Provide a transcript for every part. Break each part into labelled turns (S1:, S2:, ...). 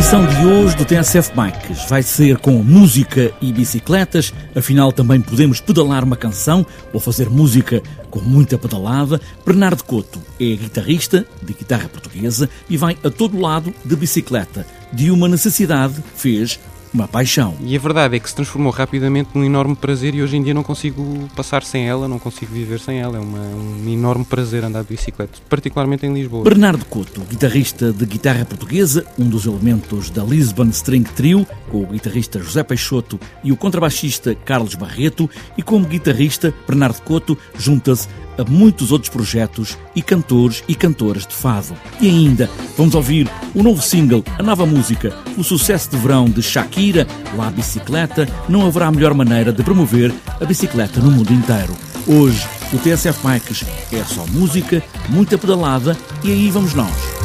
S1: edição de hoje do TSF Bikes vai ser com música e bicicletas, afinal também podemos pedalar uma canção ou fazer música com muita pedalada. Bernardo Couto é guitarrista de guitarra portuguesa e vai a todo lado de bicicleta. De uma necessidade fez uma paixão.
S2: E a verdade é que se transformou rapidamente num enorme prazer e hoje em dia não consigo passar sem ela, não consigo viver sem ela. É uma, um enorme prazer andar de bicicleta, particularmente em Lisboa.
S1: Bernardo Couto, guitarrista de guitarra portuguesa, um dos elementos da Lisbon String Trio, com o guitarrista José Peixoto e o contrabaixista Carlos Barreto, e como guitarrista, Bernardo Couto junta-se a muitos outros projetos e cantores e cantoras de fado. E ainda vamos ouvir o novo single, a nova música, o sucesso de verão de Shakira, La Bicicleta. Não haverá melhor maneira de promover a bicicleta no mundo inteiro. Hoje, o TSF Bikes é só música, muita pedalada e aí vamos nós.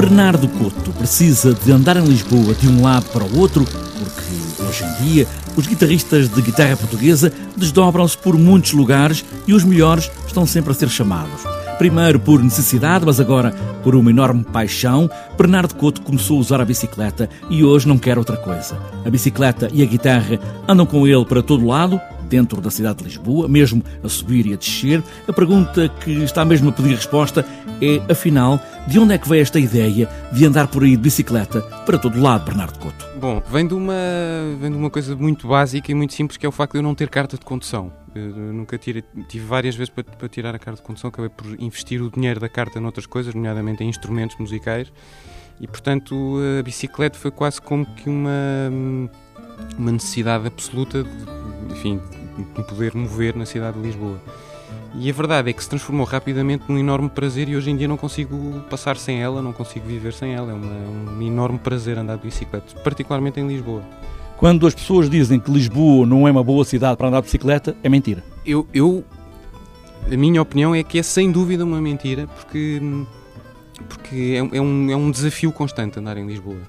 S1: Bernardo Couto precisa de andar em Lisboa de um lado para o outro, porque hoje em dia os guitarristas de guitarra portuguesa desdobram-se por muitos lugares e os melhores estão sempre a ser chamados. Primeiro por necessidade, mas agora por uma enorme paixão, Bernardo Couto começou a usar a bicicleta e hoje não quer outra coisa. A bicicleta e a guitarra andam com ele para todo lado, dentro da cidade de Lisboa, mesmo a subir e a descer. A pergunta que está mesmo a pedir resposta é, afinal, de onde é que veio esta ideia de andar por aí de bicicleta para todo lado, Bernardo Couto?
S2: Bom, vem de uma, vem de uma coisa muito básica e muito simples, que é o facto de eu não ter carta de condução. Eu nunca tive, várias vezes para, para tirar a carta de condução, acabei por investir o dinheiro da carta noutras coisas, nomeadamente em instrumentos musicais, e portanto a bicicleta foi quase como que uma, uma necessidade absoluta de, enfim, me poder mover na cidade de Lisboa. E a verdade é que se transformou rapidamente num enorme prazer e hoje em dia não consigo passar sem ela, não consigo viver sem ela. É uma, um enorme prazer andar de bicicleta, particularmente em Lisboa.
S1: Quando as pessoas dizem que Lisboa não é uma boa cidade para andar de bicicleta, é mentira.
S2: Eu, eu a minha opinião é que é sem dúvida uma mentira, porque, porque é, é, um, é um desafio constante andar em Lisboa.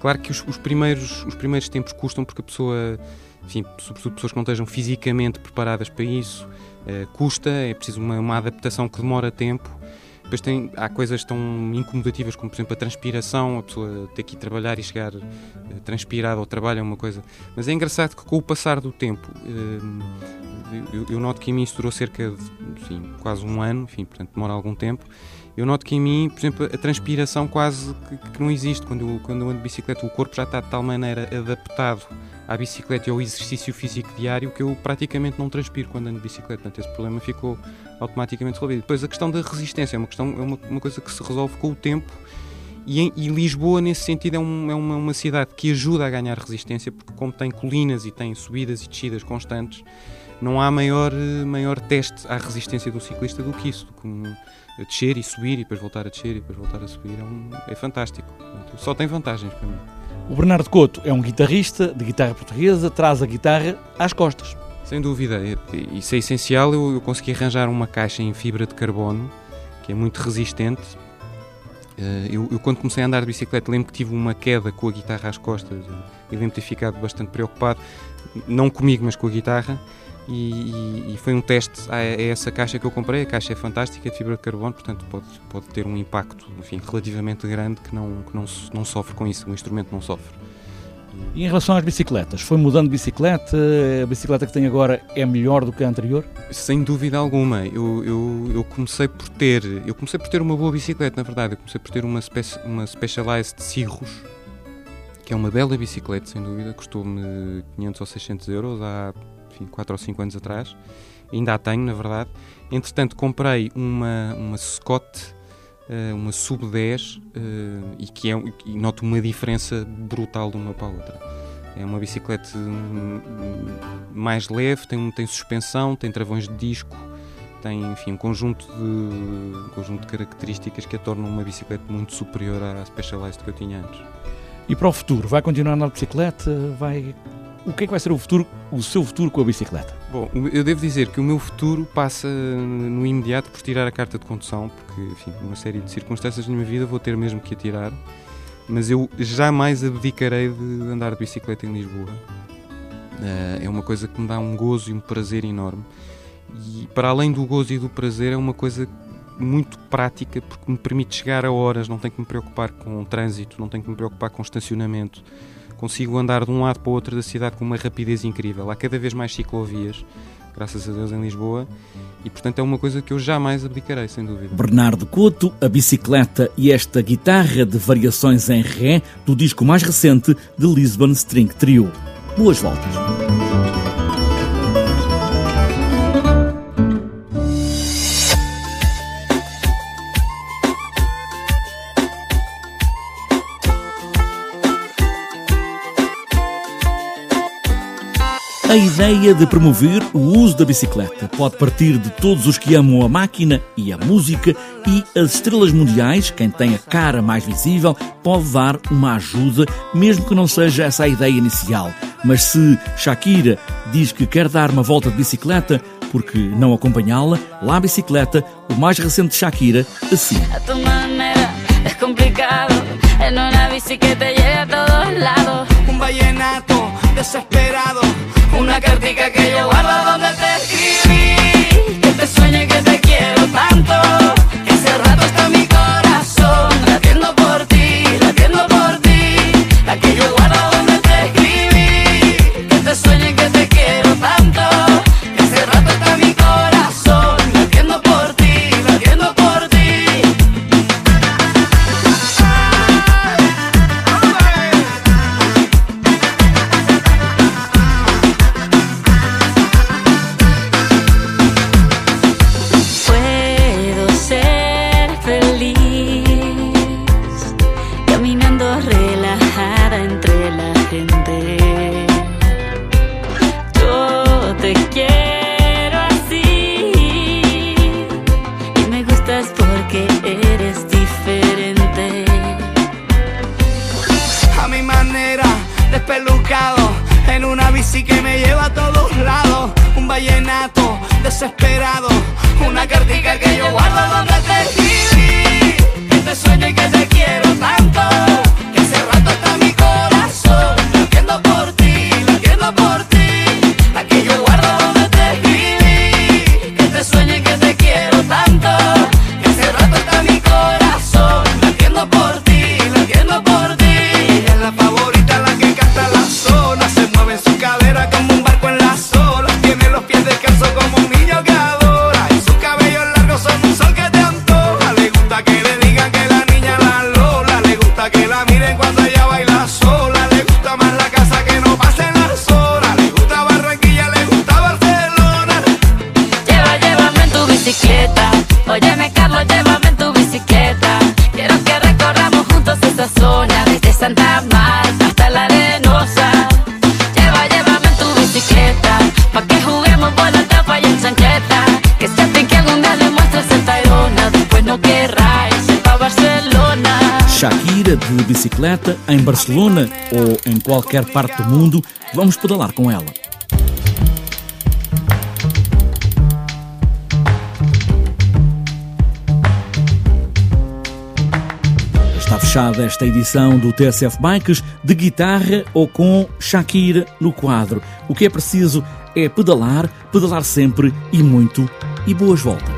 S2: Claro que os, os, primeiros, os primeiros tempos custam porque a pessoa enfim, sobretudo pessoas que não estejam fisicamente preparadas para isso, uh, custa, é preciso uma, uma, adaptação que demora tempo. Depois tem, há coisas tão incomodativas como, por exemplo, a transpiração, a pessoa ter que ir trabalhar e chegar uh, transpirada ao trabalho é uma coisa. Mas é engraçado que com o passar do tempo, eu, eu, noto que em mim isso durou cerca de enfim, quase um ano, enfim, portanto demora algum tempo eu noto que em mim, por exemplo, a transpiração quase que, que, não existe. Quando eu, quando eu ando de bicicleta, o corpo já está de tal maneira adaptado à bicicleta e ao exercício físico diário que eu praticamente não transpiro quando ando de bicicleta. Portanto, esse problema ficou automaticamente resolvido. Depois, a questão da resistência é uma, questão, é uma, uma coisa que se resolve com o tempo. E, em, e Lisboa, nesse sentido, é, um, é uma, uma cidade que ajuda a ganhar resistência, porque, como tem colinas e tem subidas e descidas constantes, não há maior, maior teste à resistência do ciclista do que isso. Como, descer e subir e depois voltar a descer e depois voltar a subir é, um, é fantástico. Só tem vantagens para mim.
S1: O Bernardo Couto é um guitarrista de guitarra portuguesa, traz a guitarra às costas.
S2: Sem dúvida, isso é essencial. Eu, consegui arranjar uma caixa em fibra de carbono que é muito resistente. Eh, eu, eu, quando comecei a andar de bicicleta, lembro que tive uma queda com a guitarra às costas e lembro de ter ficado bastante preocupado, não comigo, mas com a guitarra. E, e, foi um teste a, a, essa caixa que eu comprei. A caixa é fantástica, é de fibra de carbono, portanto pode, pode ter um impacto enfim, relativamente grande que, não, que não, não sofre com isso, o instrumento não sofre.
S1: E em relação às bicicletas, foi mudando de bicicleta? A bicicleta que tem agora é melhor do que a anterior?
S2: Sem dúvida alguma. Eu, eu, eu comecei por ter eu comecei por ter uma boa bicicleta, na verdade. Eu comecei por ter uma, speci uma Specialized Cirrus, que é uma bela bicicleta, sem dúvida. Custou-me 500 ou 600 euros há enfim, 4 ou 5 anos atrás. Ainda a tenho, na verdade. Entretanto, comprei uma, uma Scott, uh, uma Sub 10, uh, e que é, e noto uma diferença brutal de uma para a outra. É uma bicicleta hum, mais leve, tem, tem suspensão, tem travões de disco, tem enfim, um conjunto, de, um conjunto de características que a tornam uma bicicleta muito superior à Specialized que eu tinha antes.
S1: E para o futuro, vai continuar na bicicleta? Vai o que é que vai ser o futuro, o seu futuro com a bicicleta?
S2: Bom, eu devo dizer que o meu futuro passa no imediato por tirar a carta de condução, porque, enfim, uma série de circunstâncias na minha vida vou ter mesmo que a tirar, mas eu jamais abdicarei de andar de bicicleta em Lisboa. Eh, é uma coisa que me dá um gozo e um prazer enorme. E para além do gozo e do prazer, é uma coisa muito prática porque me permite chegar a horas, não tenho que me preocupar com o trânsito, não tenho que me preocupar com estacionamento consigo andar de um lado para o outro da cidade com uma rapidez incrível. Há cada vez mais ciclovias, graças a Deus, em Lisboa, e portanto é uma coisa que eu jamais abdicarei, sem dúvida.
S1: Bernardo Couto, a bicicleta e esta guitarra de variações em ré do disco mais recente de Lisbon String Trio. Boas voltas! Ideia de promover o uso da bicicleta pode partir de todos os que amam a máquina e a música e as estrelas mundiais, quem tem a cara mais visível, pode dar uma ajuda, mesmo que não seja essa a ideia inicial. Mas se Shakira diz que quer dar uma volta de bicicleta, porque não acompanhá-la, lá a bicicleta, o mais recente de Shakira, assim. A tu maneira é complicado, en una bicicleta llega a todos lados. despelucado en una bici que me lleva a todos lados. Un vallenato
S3: desesperado, una cartica que yo guardo donde te escribí. Que sueño y que te quiero tanto.
S1: De bicicleta em Barcelona ou em qualquer parte do mundo, vamos pedalar com ela. Está fechada esta edição do TSF Bikes de guitarra ou com Shakira no quadro. O que é preciso é pedalar, pedalar sempre e muito e boas voltas.